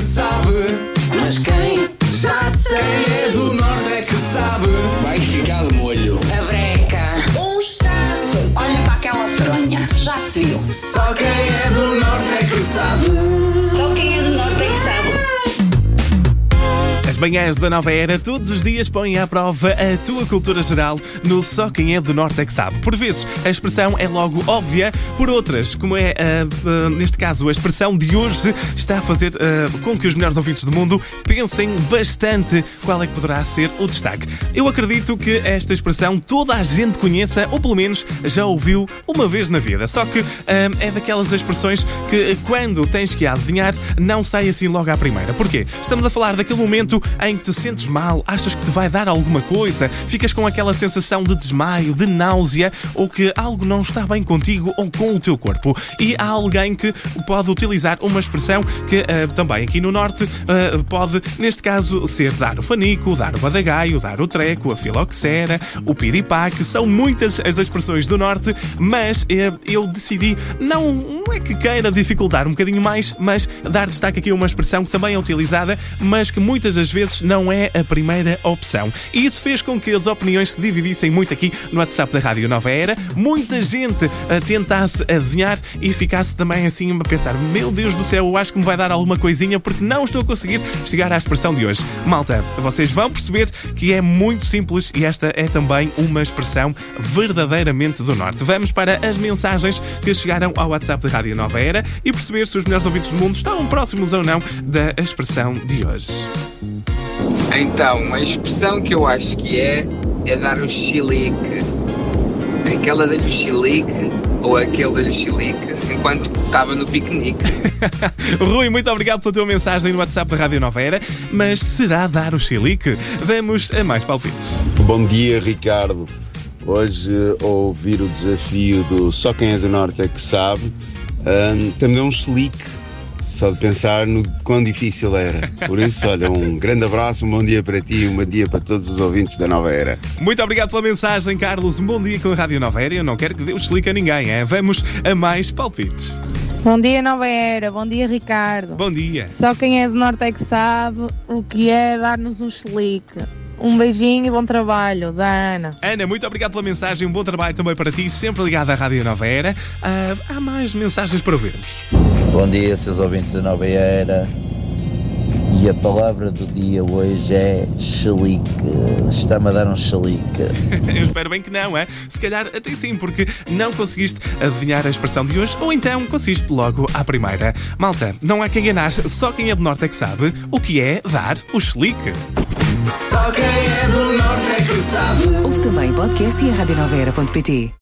sabe. Mas quem já sei é do norte é que sabe. Vai ficar de molho. A breca. Um chasso. Olha para aquela fronha. Já se viu. Só quem manhãs da nova era todos os dias põem à prova a tua cultura geral no Só Quem é do Norte é que sabe. Por vezes a expressão é logo óbvia, por outras, como é ah, ah, neste caso a expressão de hoje, está a fazer ah, com que os melhores ouvintes do mundo pensem bastante qual é que poderá ser o destaque. Eu acredito que esta expressão toda a gente conheça, ou pelo menos já ouviu uma vez na vida. Só que é daquelas expressões que quando tens que adivinhar, não sai assim logo à primeira. Porquê? Estamos a falar daquele momento em que te sentes mal, achas que te vai dar alguma coisa, ficas com aquela sensação de desmaio, de náusea ou que algo não está bem contigo ou com o teu corpo. E há alguém que pode utilizar uma expressão que ah, também aqui no Norte ah, pode, neste caso, ser dar o fanico, dar o badagaio, dar o treco, a filoxera, o piripaque. São muitas as expressões do Norte, mas eh, eu decidi não, não é que queira dificultar um bocadinho mais, mas dar destaque aqui a uma expressão que também é utilizada, mas que muitas das vezes não é a primeira opção. E isso fez com que as opiniões se dividissem muito aqui no WhatsApp da Rádio Nova Era. Muita gente ah, tentasse adivinhar e ficasse também assim a pensar: meu Deus do céu, eu acho que me vai dar alguma coisinha porque não estou a conseguir chegar à expressão de hoje. Malta, vocês vão perceber que é muito simples e esta é também uma expressão verdadeiramente do Norte. Vamos para as mensagens que chegaram ao WhatsApp da Rádio Nova Era e perceber se os melhores ouvintes do mundo estão próximos ou não da expressão de hoje. Então, a expressão que eu acho que é, é dar um chilique. Aquela dá-lhe o chilique ou aquele dá-lhe o chilique enquanto estava no piquenique. Rui, muito obrigado pela tua mensagem no WhatsApp da Rádio Nova Era. Mas será dar o chilique? Vamos a mais palpites. Bom dia, Ricardo. Hoje, ao ouvir o desafio do Só Quem é do Norte é que sabe, hum, temos um slick só de pensar no quão difícil era. Por isso, olha, um grande abraço, um bom dia para ti e um bom dia para todos os ouvintes da Nova Era. Muito obrigado pela mensagem, Carlos. Um bom dia com a Rádio Nova Era. Eu não quero que dê o chilique a ninguém, é? Vamos a mais palpites. Bom dia, Nova Era. Bom dia, Ricardo. Bom dia. Só quem é do Norte é que sabe o que é dar-nos um chelique. Um beijinho e bom trabalho, da Ana. Ana, muito obrigado pela mensagem. Um bom trabalho também para ti, sempre ligado à Rádio Nova Era. Ah, há mais mensagens para ouvirmos. Bom dia, seus ouvintes da Nova Era. E a palavra do dia hoje é chelique. Está-me a dar um chelique. Eu espero bem que não, é? Se calhar até sim, porque não conseguiste adivinhar a expressão de hoje, ou então conseguiste logo à primeira. Malta, não há quem enganar, só quem é do Norte é que sabe o que é dar o chelique. Só quem é do norte é que sabe. Ouve também podcast e a.